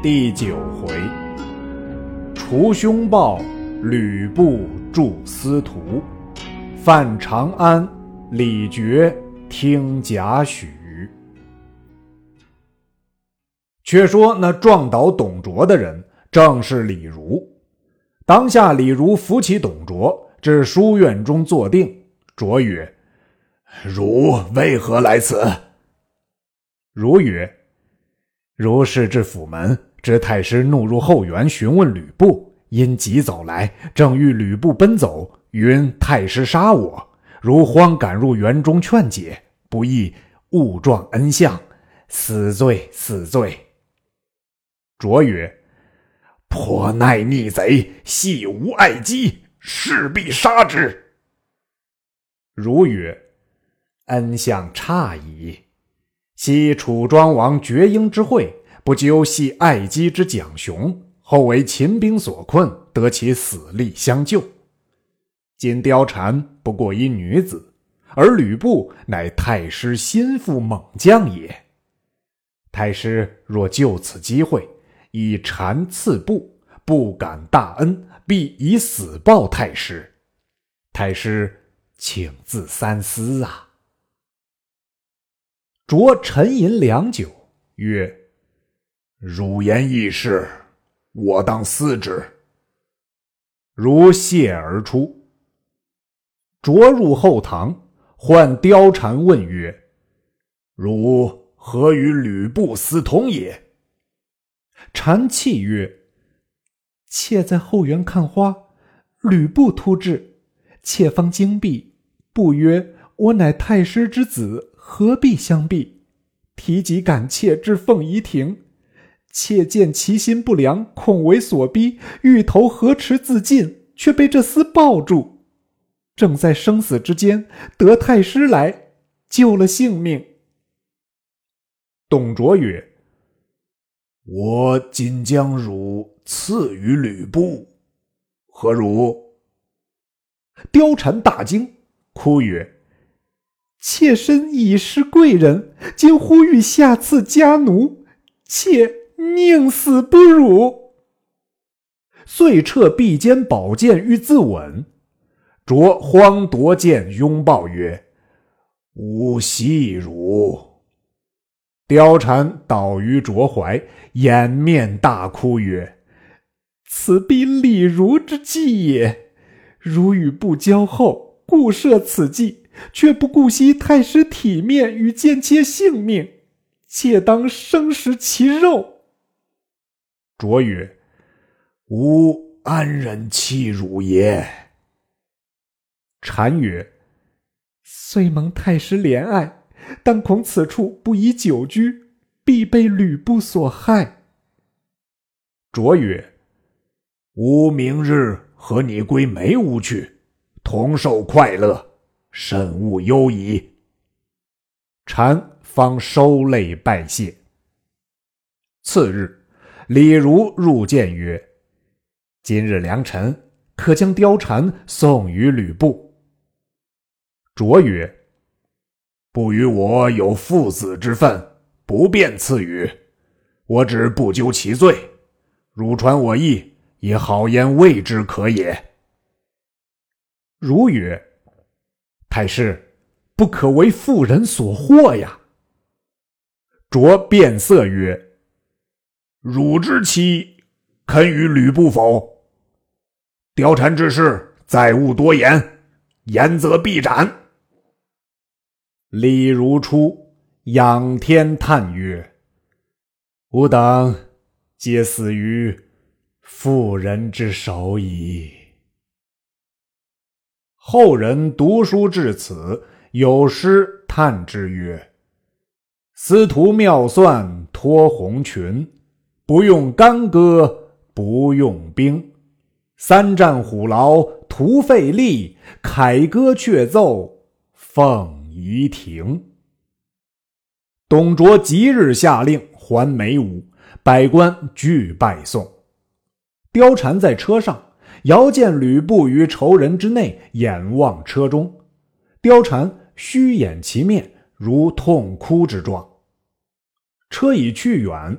第九回，除凶暴，吕布助司徒，犯长安，李傕听贾诩。却说那撞倒董卓的人，正是李儒。当下李儒扶起董卓，至书院中坐定。卓曰：“汝为何来此？”儒曰：“如是至府门。”知太师怒入后园询问吕布，因急走来，正遇吕布奔走，云太师杀我，如慌赶入园中劝解，不义误撞恩相，死罪死罪。卓曰：“颇耐逆贼，系无爱姬，势必杀之。”如曰：“恩相差矣，昔楚庄王绝缨之会。”不究系爱姬之蒋雄，后为秦兵所困，得其死力相救。今貂蝉不过一女子，而吕布乃太师心腹猛将也。太师若就此机会以蝉刺布，不敢大恩，必以死报太师。太师请自三思啊！卓沉吟良久，曰。汝言易事，我当思之。如谢而出，着入后堂，唤貂蝉问曰：“汝何与吕布私通也？”蝉泣曰：“妾在后园看花，吕布突至，妾方惊避。不曰：‘我乃太师之子，何必相避？’提及赶妾至凤仪亭。”妾见其心不良，恐为所逼，欲投河池自尽，却被这厮抱住。正在生死之间，得太师来救了性命。董卓曰：“我今将汝赐予吕布，何如？”貂蝉大惊，哭曰：“妾身已是贵人，今呼吁下赐家奴，妾。”宁死不辱。遂撤臂间宝剑欲自刎，卓慌夺剑拥抱曰：“吾惜汝。”貂蝉倒于卓怀，掩面大哭曰：“此必李儒之计也！如与不交厚，故设此计，却不顾惜太师体面与贱妾性命，妾当生食其肉。”卓曰：“吾安忍弃汝也？”禅曰：“虽蒙太师怜爱，但恐此处不宜久居，必被吕布所害。”卓曰：“吾明日和你归梅屋去，同受快乐，慎勿忧疑。”禅方收泪拜谢。次日。李儒入见曰：“今日良辰，可将貂蝉送与吕布。”卓曰：“不与我有父子之分，不便赐予。我只不究其罪，汝传我意，也好言未之可也。”儒曰：“太师不可为妇人所惑呀。”卓变色曰。汝之妻肯与吕布否？貂蝉之事，再勿多言，言则必斩。李如初仰天叹曰：“吾等皆死于妇人之手矣。”后人读书至此，有诗叹之曰：“司徒妙算脱红裙。”不用干戈不用兵，三战虎牢徒费力，凯歌却奏凤仪亭。董卓即日下令还梅屋，百官俱拜送。貂蝉在车上遥见吕布于仇人之内，眼望车中，貂蝉虚掩其面，如痛哭之状。车已去远。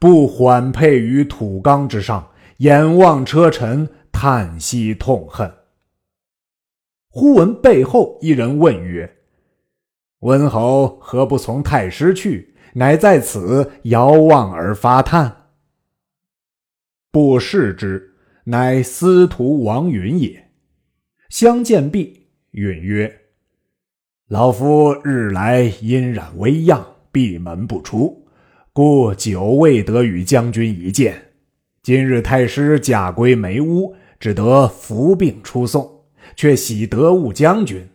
不缓配于土冈之上，眼望车尘，叹息痛恨。忽闻背后一人问曰：“温侯何不从太师去？乃在此遥望而发叹。”不视之，乃司徒王允也。相见毕，允曰：“老夫日来阴染微恙，闭门不出。”故久未得与将军一见，今日太师驾归梅屋，只得伏病出送，却喜得误将军。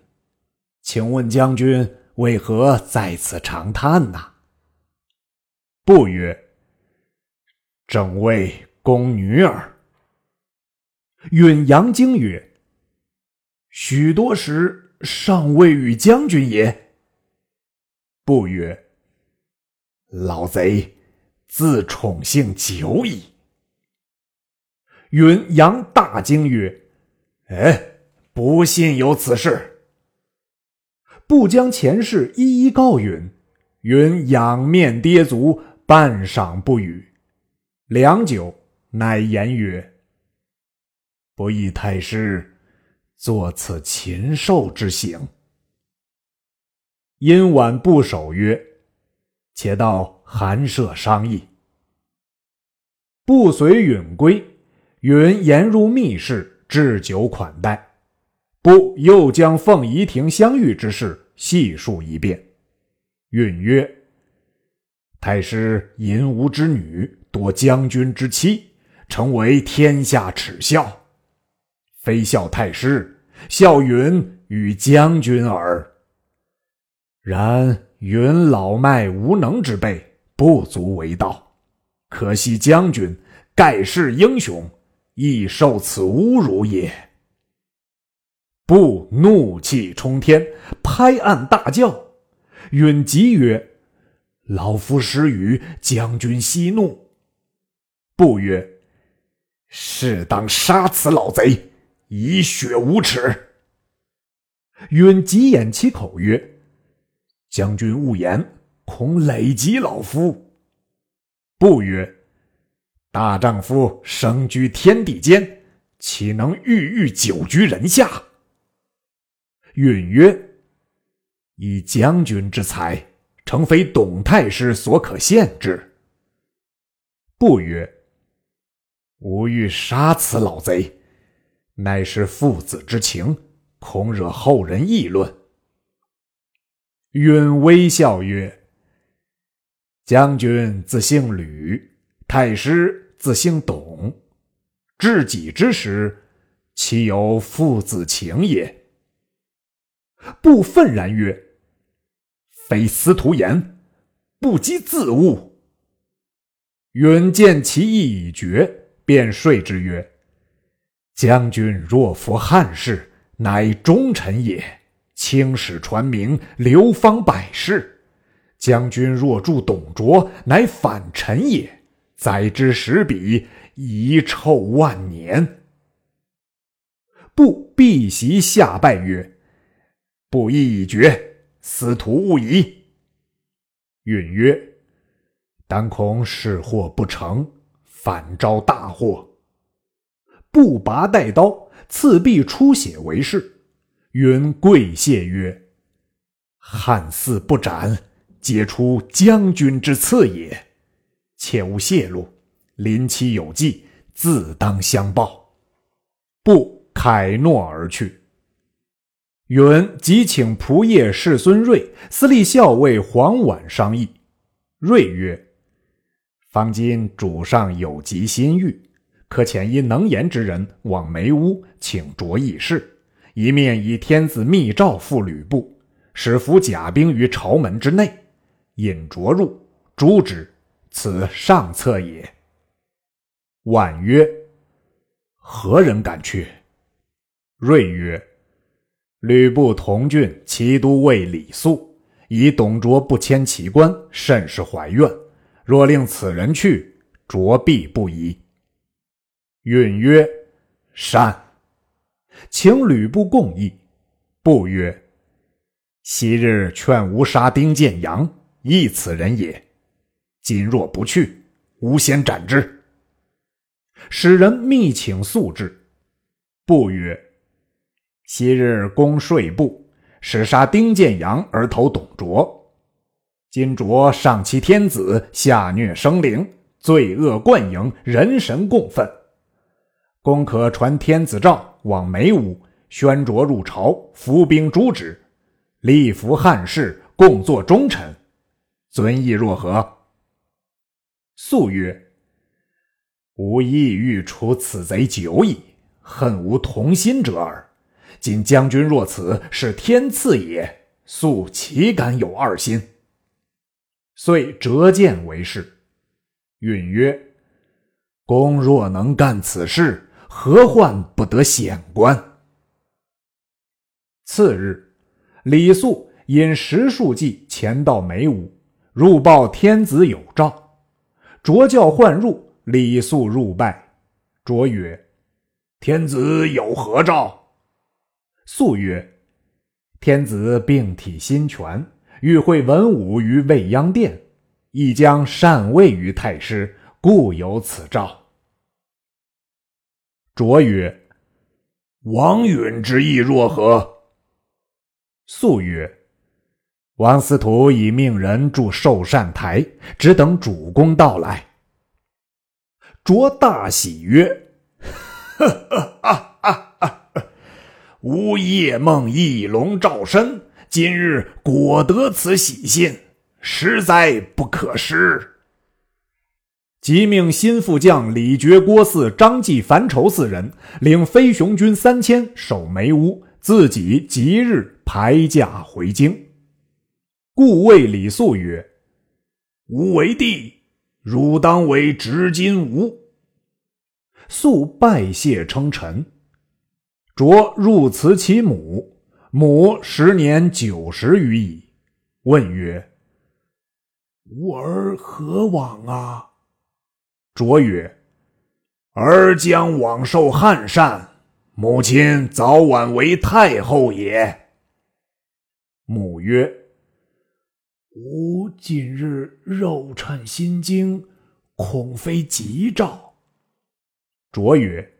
请问将军为何在此长叹呐？不曰：“正为宫女儿。”允阳惊曰：“许多时尚未与将军也。”不曰。老贼自宠幸久矣。允阳大惊曰：“哎，不信有此事。”不将前事一一告允。允仰面跌足，半晌不语。良久，乃言曰：“不义太师作此禽兽之行。”殷婉不守曰。且到寒舍商议。不随允归，允言入密室，置酒款待。不又将凤仪亭相遇之事细述一遍。允曰：“太师淫无之女，夺将军之妻，成为天下耻笑。非笑太师，笑允与将军耳。然。”云老迈无能之辈，不足为道。可惜将军盖世英雄，亦受此侮辱也。不怒气冲天，拍案大叫。允急曰：“老夫失语，将军息怒。”不曰：“适当杀此老贼，以雪无耻。”允急掩其口曰。将军勿言，恐累及老夫。不曰：大丈夫生居天地间，岂能郁郁久居人下？允曰：以将军之才，诚非董太师所可限制。不曰：吾欲杀此老贼，乃是父子之情，恐惹后人议论。允微笑曰：“将军自姓吕，太师自姓董，至己之时，岂有父子情也？”不愤然曰：“非司徒言，不及自悟。”允见其意已决，便说之曰：“将军若服汉室，乃忠臣也。”青史传名，流芳百世。将军若助董卓，乃反臣也。载之史笔，遗臭万年。不避席下拜曰：“不义已决，司徒勿疑。”允曰：“但恐事祸不成，反招大祸。”不拔带刀，刺壁出血为是。云跪谢曰：“汉嗣不斩，皆出将军之赐也。切勿泄露，临期有计，自当相报。”不凯诺而去。允即请仆射世孙睿、司隶校尉黄婉商议。睿曰：“方今主上有急心欲，可遣一能言之人往梅屋，请着议事。”一面以天子密诏付吕布，使伏甲兵于朝门之内，引卓入诛之，此上策也。婉曰：“何人敢去？”睿曰：“吕布同郡齐都尉李肃，以董卓不迁其官，甚是怀怨。若令此人去，卓必不疑。”允曰：“善。”请吕布共议。布曰：“昔日劝吾杀丁建阳，亦此人也。今若不去，吾先斩之。”使人密请宿至，不曰：“昔日攻税部，使杀丁建阳而投董卓，今卓上欺天子，下虐生灵，罪恶贯盈，人神共愤。公可传天子诏，往梅屋，宣卓入朝，伏兵诛之，立服汉室，共作忠臣。尊意若何？”素曰。吾意欲除此贼久矣，恨无同心者耳。今将军若此，是天赐也，素岂敢有二心？遂折剑为誓，允曰：“公若能干此事，何患不得显官？”次日，李肃引十数骑前到梅武，入报天子有诏，卓教唤入。李肃入拜，卓曰：“天子有何诏？”肃曰：“天子病体心全，欲会文武于未央殿，亦将禅位于太师，故有此诏。”卓曰：“王允之意若何？”肃曰：“王司徒已命人筑寿善台，只等主公到来。”卓大喜曰：“哈哈哈哈哈！吾夜梦翼龙照身，今日果得此喜信，实在不可失。”即命新副将李傕、郭汜、张继、樊稠四人领飞熊军三千守梅屋，自己即日排驾回京。故谓李肃曰：“吾为帝。”汝当为执金吾。素拜谢称臣。卓入辞其母，母时年九十余矣。问曰：“吾儿何往啊？”卓曰：“儿将往受汉禅，母亲早晚为太后也。”母曰。吾近日肉颤心惊，恐非吉兆。卓曰：“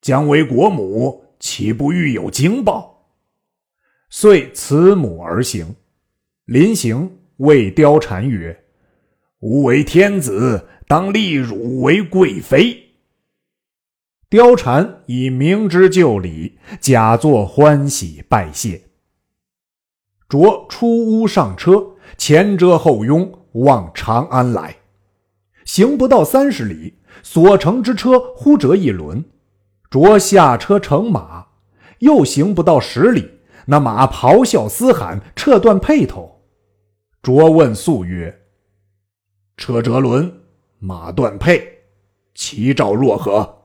将为国母，岂不欲有惊报？”遂辞母而行。临行，谓貂蝉曰：“吾为天子，当立汝为贵妃。”貂蝉以明知就礼，假作欢喜拜谢。卓出屋上车。前遮后拥，往长安来。行不到三十里，所乘之车忽折一轮，着下车乘马。又行不到十里，那马咆哮嘶喊，撤断辔头。卓问素曰：“车折轮，马断辔，其兆若何？”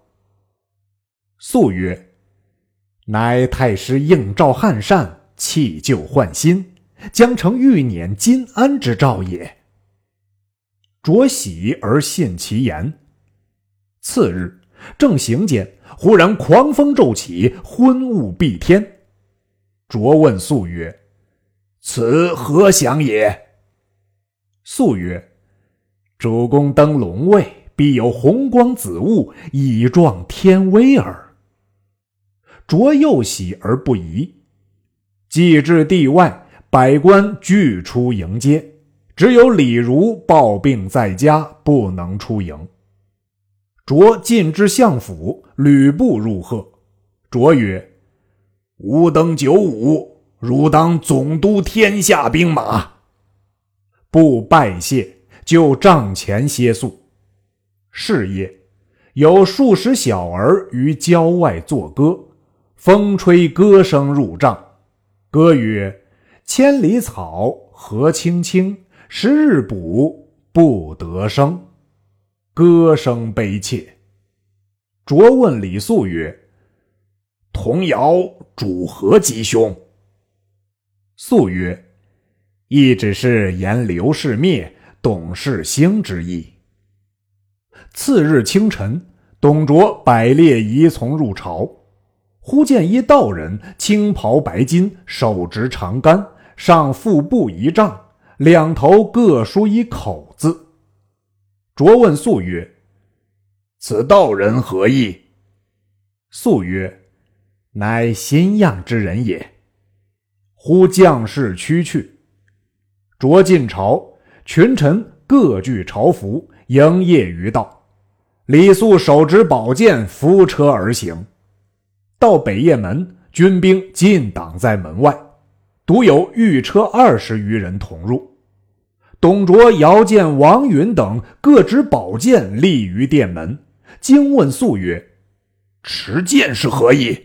素曰：“乃太师应召汉善，弃旧换新。”将成欲辇金安之兆也。卓喜而信其言。次日，正行间，忽然狂风骤起，昏雾蔽天。卓问素曰：“此何祥也？”素曰：“主公登龙位，必有红光紫雾，以壮天威耳。”卓又喜而不疑。既至地外。百官俱出迎接，只有李儒抱病在家，不能出迎。卓进至相府，吕布入贺。卓曰：“吾登九五，汝当总督天下兵马。”布拜谢，就帐前歇宿。是夜，有数十小儿于郊外作歌，风吹歌声入帐，歌曰。千里草，何青青；十日补，不得生。歌声悲切。卓问李肃曰：“童谣主何吉凶？”肃曰：“亦只是言刘氏灭，董氏兴之意。”次日清晨，董卓百列仪从入朝，忽见一道人，青袍白巾，手执长杆。上腹部一丈，两头各书一口字。卓问素曰：“此道人何意？”素曰：“乃新样之人也。”呼将士驱去。卓进朝，群臣各具朝服，迎谒于道。李肃手执宝剑，扶车而行。到北雁门，军兵尽挡在门外，独有御车二十余人同入。董卓、姚建、王允等各执宝剑立于殿门，惊问肃曰：“持剑是何意？”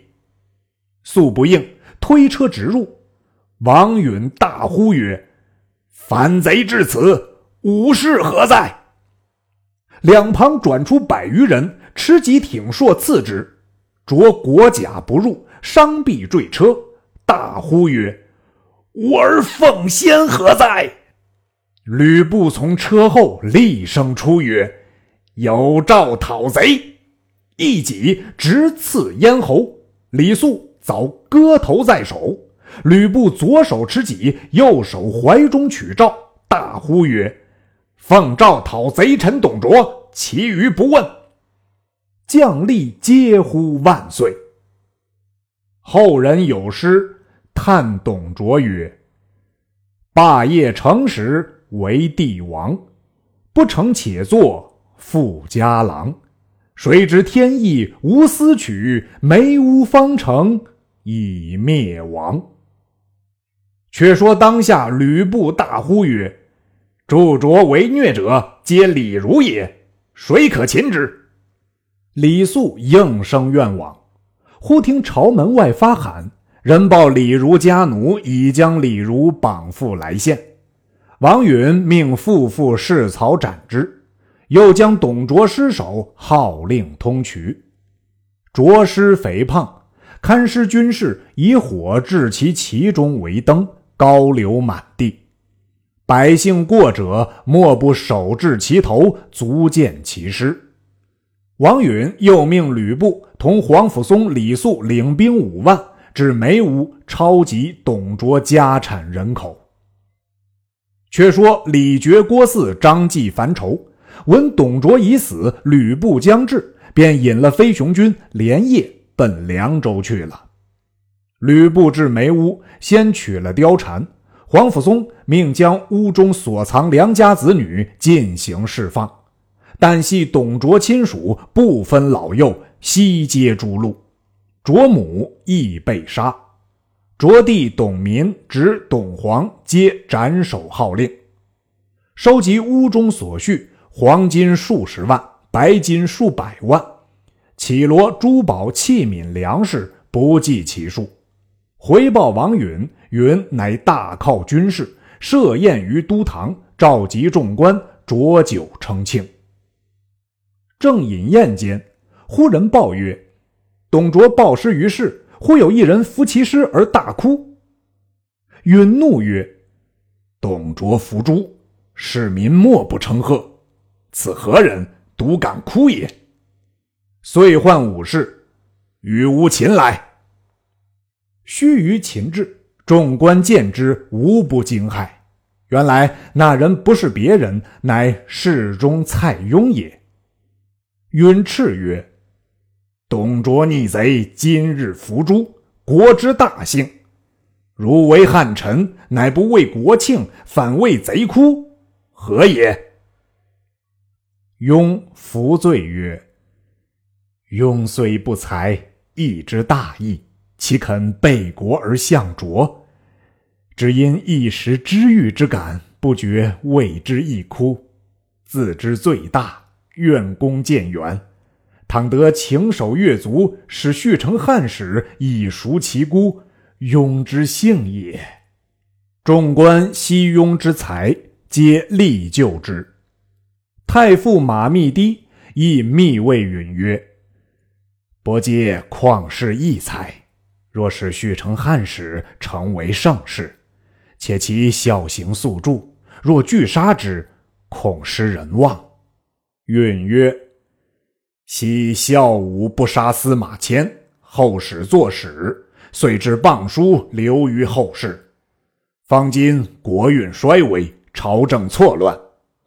肃不应，推车直入。王允大呼曰：“反贼至此，武士何在？”两旁转出百余人，持戟挺槊刺之。着国甲不入，伤臂坠车，大呼曰：“吾儿奉先何在？”吕布从车后厉声出曰：“有诏讨贼！”一戟直刺咽喉，李肃早割头在手。吕布左手持戟，右手怀中取诏，大呼曰：奉诏讨贼臣董卓，其余不问。将吏皆呼万岁。后人有诗叹董卓曰：“霸业成时为帝王，不成且作富家郎。谁知天意无私取，梅屋方成已灭亡。”却说当下吕布大呼曰：助卓为虐者，皆李儒也。谁可擒之？李肃应声愿往。忽听朝门外发喊，人报李儒家奴已将李儒绑缚来献。王允命妇妇侍曹斩之，又将董卓尸首号令通衢。卓尸肥胖，看师军士以火置其其中为灯，高流满地。百姓过者，莫不手至其头，足见其尸。王允又命吕布同皇甫嵩、李肃领兵五万，至梅屋抄集董卓家产人口。却说李傕、郭汜、张济樊稠闻董卓已死，吕布将至，便引了飞熊军，连夜奔凉州去了。吕布至梅屋，先取了貂蝉。皇甫嵩命将屋中所藏良家子女进行释放，但系董卓亲属，不分老幼，悉皆诛戮。卓母亦被杀。卓弟董民、侄董黄皆斩首号令。收集屋中所需，黄金数十万，白金数百万，绮罗珠宝器皿粮食不计其数。回报王允，允乃大犒军士，设宴于都堂，召集众官，酌酒称庆。正饮宴间，忽人报曰：“董卓暴尸于市，忽有一人扶其尸而大哭。”允怒曰：“董卓伏诛，市民莫不称贺，此何人独敢哭也？”遂唤武士，与吾擒来。须臾擒至，众官见之，无不惊骇。原来那人不是别人，乃侍中蔡邕也。允斥曰：“董卓逆贼，今日伏诛，国之大幸。如为汉臣，乃不为国庆，反为贼哭，何也？”邕伏罪曰：“邕虽不才，亦知大义。”岂肯背国而向卓？只因一时知遇之感，不觉为之一哭，自知罪大，愿功渐远。倘得请守越族，使续成汉室，以赎其孤，庸之幸也。众官惜庸之才，皆力救之。太傅马密低亦密谓允曰：“伯皆旷世异才。”若是续成汉室，成为盛世，且其孝行素著，若拒杀之，恐失人望。允曰：“昔孝武不杀司马迁，后使作史，遂至谤书留于后世。方今国运衰微，朝政错乱，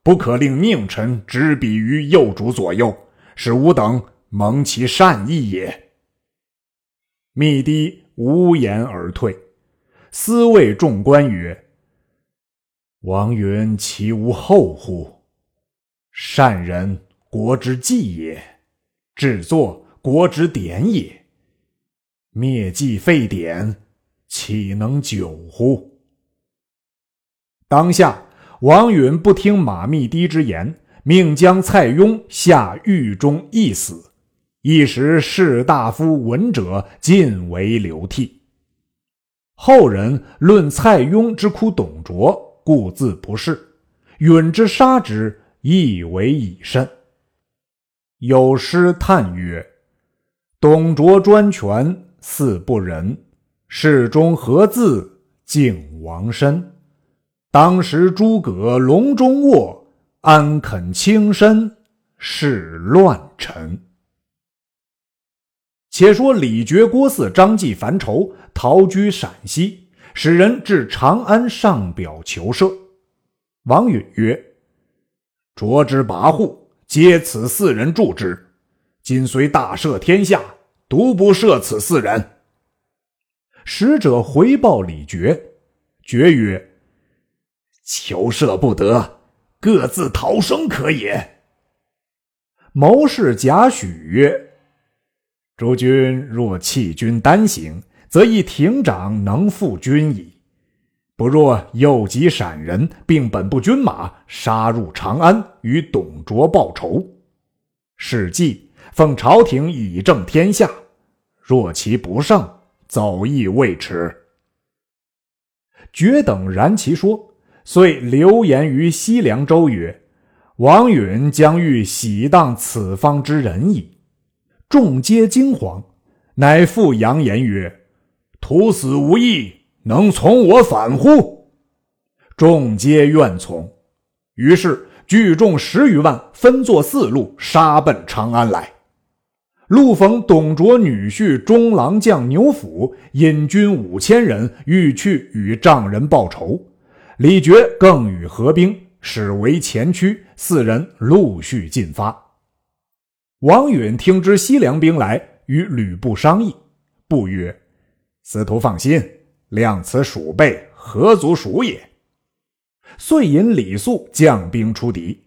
不可令佞臣执笔于幼主左右，使吾等蒙其善意也。”密堤无言而退，思谓众官曰：“王允其无后乎？善人，国之计也；制作，国之典也。灭计废典，岂能久乎？”当下，王允不听马密堤之言，命将蔡邕下狱中缢死。一时士大夫闻者尽为流涕。后人论蔡邕之哭董卓，故自不仕；允之杀之，亦为以甚。有诗叹曰：“董卓专权似不仁，世中何自敬王身？当时诸葛笼中卧，安肯轻身事乱臣？”且说李傕、郭汜、张继烦愁，逃居陕西，使人至长安上表求赦。王允曰：“卓之跋扈，皆此四人助之。今虽大赦天下，独不赦此四人。”使者回报李傕，傕曰：“求赦不得，各自逃生可也。”谋士贾诩曰。诸君若弃军单行，则一亭长能负军矣；不若诱集闪人，并本部军马，杀入长安，与董卓报仇。史记奉朝廷以正天下。若其不胜，走亦未迟。决等然其说，遂流言于西凉州曰：“王允将欲喜荡此方之人矣。”众皆惊惶，乃复扬言曰：“徒死无益，能从我反乎？”众皆愿从。于是聚众十余万，分作四路，杀奔长安来。路逢董卓女婿中郎将牛辅引军五千人，欲去与丈人报仇。李傕更与合兵，使为前驱，四人陆续进发。王允听知西凉兵来，与吕布商议。布曰：“司徒放心，量此鼠辈何足属也。”遂引李肃将兵出敌。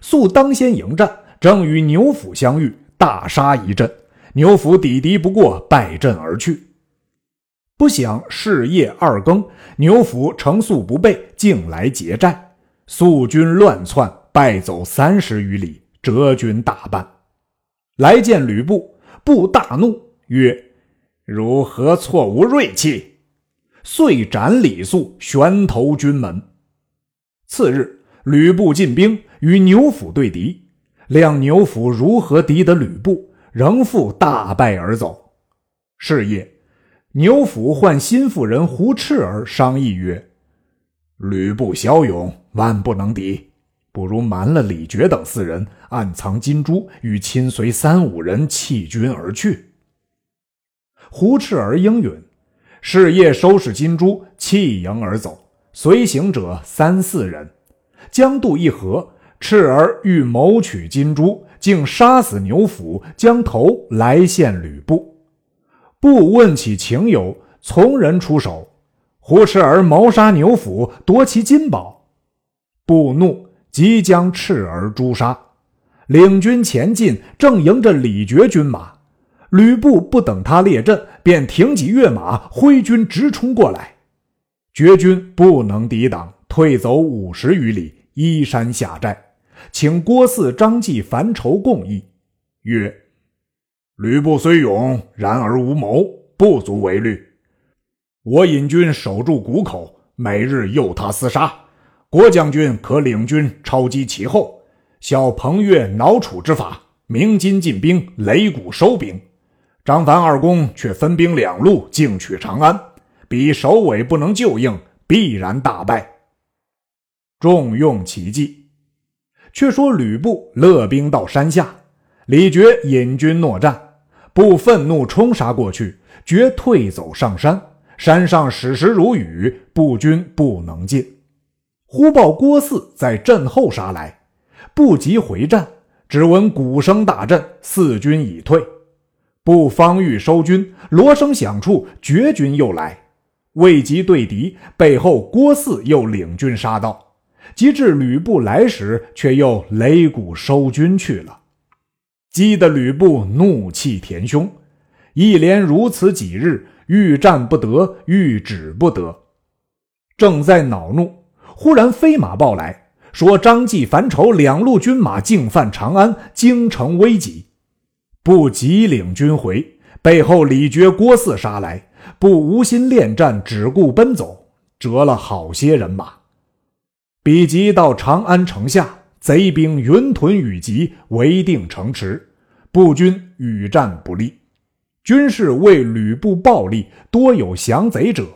肃当先迎战，正与牛辅相遇，大杀一阵。牛辅抵敌不过，败阵而去。不想是夜二更，牛辅乘速不备，竟来劫寨。肃军乱窜，败走三十余里，折军大半。来见吕布，布大怒，曰：“如何错无锐气？”遂斩李肃，悬头军门。次日，吕布进兵与牛辅对敌，量牛辅如何敌得吕布，仍复大败而走。是夜，牛辅唤心腹人胡赤儿商议曰：“吕布骁勇，万不能敌。”不如瞒了李傕等四人，暗藏金珠，与亲随三五人弃军而去。胡赤儿应允，是夜收拾金珠，弃营而走。随行者三四人，将渡一河。赤儿欲谋取金珠，竟杀死牛辅，将头来献吕布。布问起情由，从人出手。胡赤儿谋杀牛辅，夺其金宝。布怒。即将赤儿诛杀，领军前进，正迎着李傕军马。吕布不等他列阵，便挺戟跃马，挥军直冲过来。绝军不能抵挡，退走五十余里，依山下寨，请郭汜、张济、樊稠共议，曰：“吕布虽勇，然而无谋，不足为虑。我引军守住谷口，每日诱他厮杀。”郭将军可领军抄击其后，效彭越挠楚之法，鸣金进兵，擂鼓收兵。张樊二公却分兵两路，进取长安。彼首尾不能救应，必然大败。重用奇计。却说吕布勒兵到山下，李傕引军搦战，布愤怒冲杀过去，决退走上山。山上矢石如雨，步军不能进。忽报郭汜在阵后杀来，不及回战，只闻鼓声大震，四军已退。不方欲收军，锣声响处，绝军又来，未及对敌，背后郭汜又领军杀到，及至吕布来时，却又擂鼓收军去了。激得吕布怒气填胸，一连如此几日，欲战不得，欲止不得，正在恼怒。忽然飞马报来，说张继、樊稠两路军马进犯长安，京城危急，不急领军回。背后李傕、郭汜杀来，不无心恋战，只顾奔走，折了好些人马。比及到长安城下，贼兵云屯雨集，围定城池，步军与战不利。军士为吕布暴力，多有降贼者，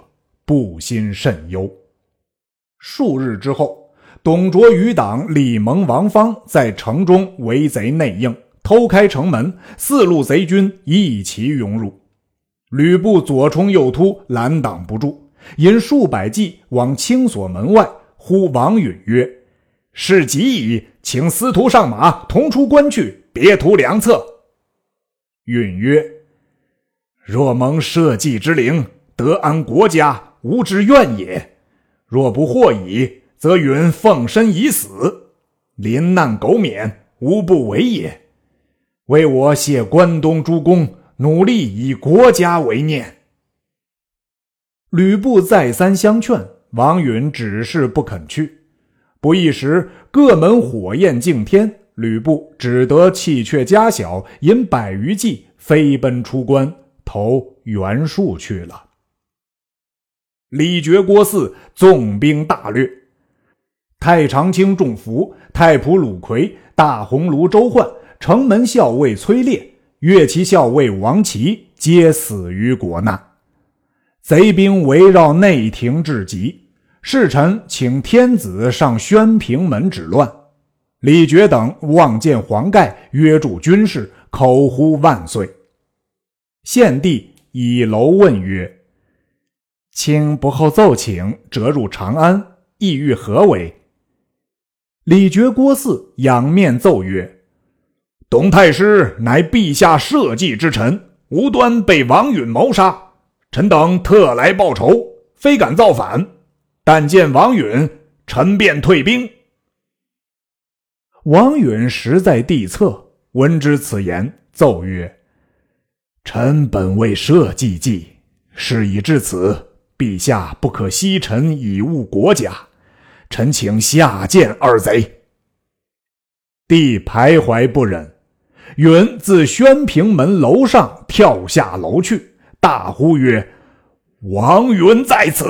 不心甚忧。数日之后，董卓余党李蒙、王方在城中围贼内应，偷开城门，四路贼军一齐涌入。吕布左冲右突，拦挡不住，引数百骑往青锁门外，呼王允曰：“事急矣，请司徒上马，同出关去，别图良策。”允曰：“若蒙社稷之灵，得安国家，吾之愿也。”若不获矣，则允奉身以死，临难苟免，无不为也。为我谢关东诸公，努力以国家为念。吕布再三相劝，王允只是不肯去。不一时，各门火焰竞天，吕布只得弃却家小，引百余骑飞奔出关，投袁术去了。李傕、郭汜纵兵大掠，太常卿仲福、太仆鲁奎、大鸿胪周焕、城门校尉崔烈、乐骑校尉王齐皆死于国难。贼兵围绕内廷至极，侍臣请天子上宣平门止乱。李傕等望见黄盖，约住军士，口呼万岁。献帝以楼问曰。卿不候奏请，折入长安，意欲何为？李傕、郭汜仰面奏曰：“董太师乃陛下社稷之臣，无端被王允谋杀，臣等特来报仇，非敢造反。但见王允，臣便退兵。”王允实在地侧，闻之此言，奏曰：“臣本为社稷计，事已至此。”陛下不可惜臣以误国家，臣请下见二贼。帝徘徊不忍，允自宣平门楼上跳下楼去，大呼曰：“王允在此！”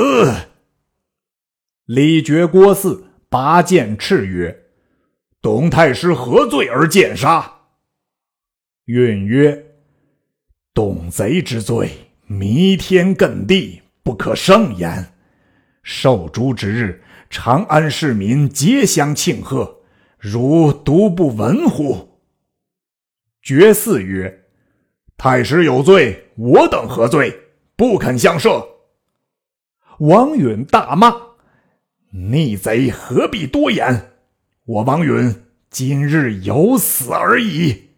李傕、郭汜拔剑叱曰：“董太师何罪而剑杀？”允曰：“董贼之罪，弥天亘地。”不可胜言。受诛之日，长安市民皆相庆贺，汝独不闻乎？绝嗣曰：“太师有罪，我等何罪？不肯相赦。”王允大骂：“逆贼何必多言？我王允今日有死而已。”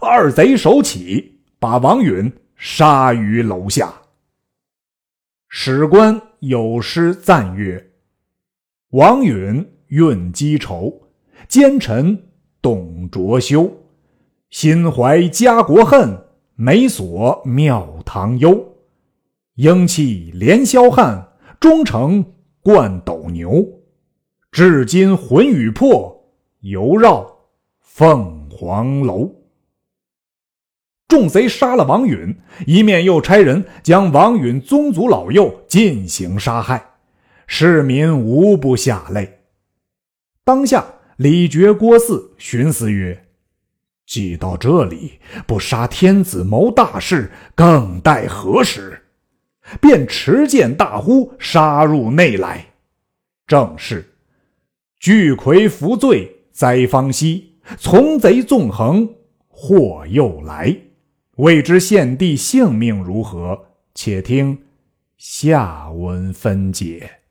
二贼手起，把王允杀于楼下。史官有诗赞曰：“王允运积仇，奸臣董卓修。心怀家国恨，眉锁庙堂忧。英气连霄汉，忠诚冠斗牛。至今魂与魄，犹绕凤凰楼。”众贼杀了王允，一面又差人将王允宗族老幼进行杀害，市民无不下泪。当下，李傕、郭汜寻思曰：“既到这里，不杀天子谋大事，更待何时？”便持剑大呼，杀入内来。正是：“巨魁伏罪灾方息，从贼纵横祸又来。”未知献帝性命如何？且听下文分解。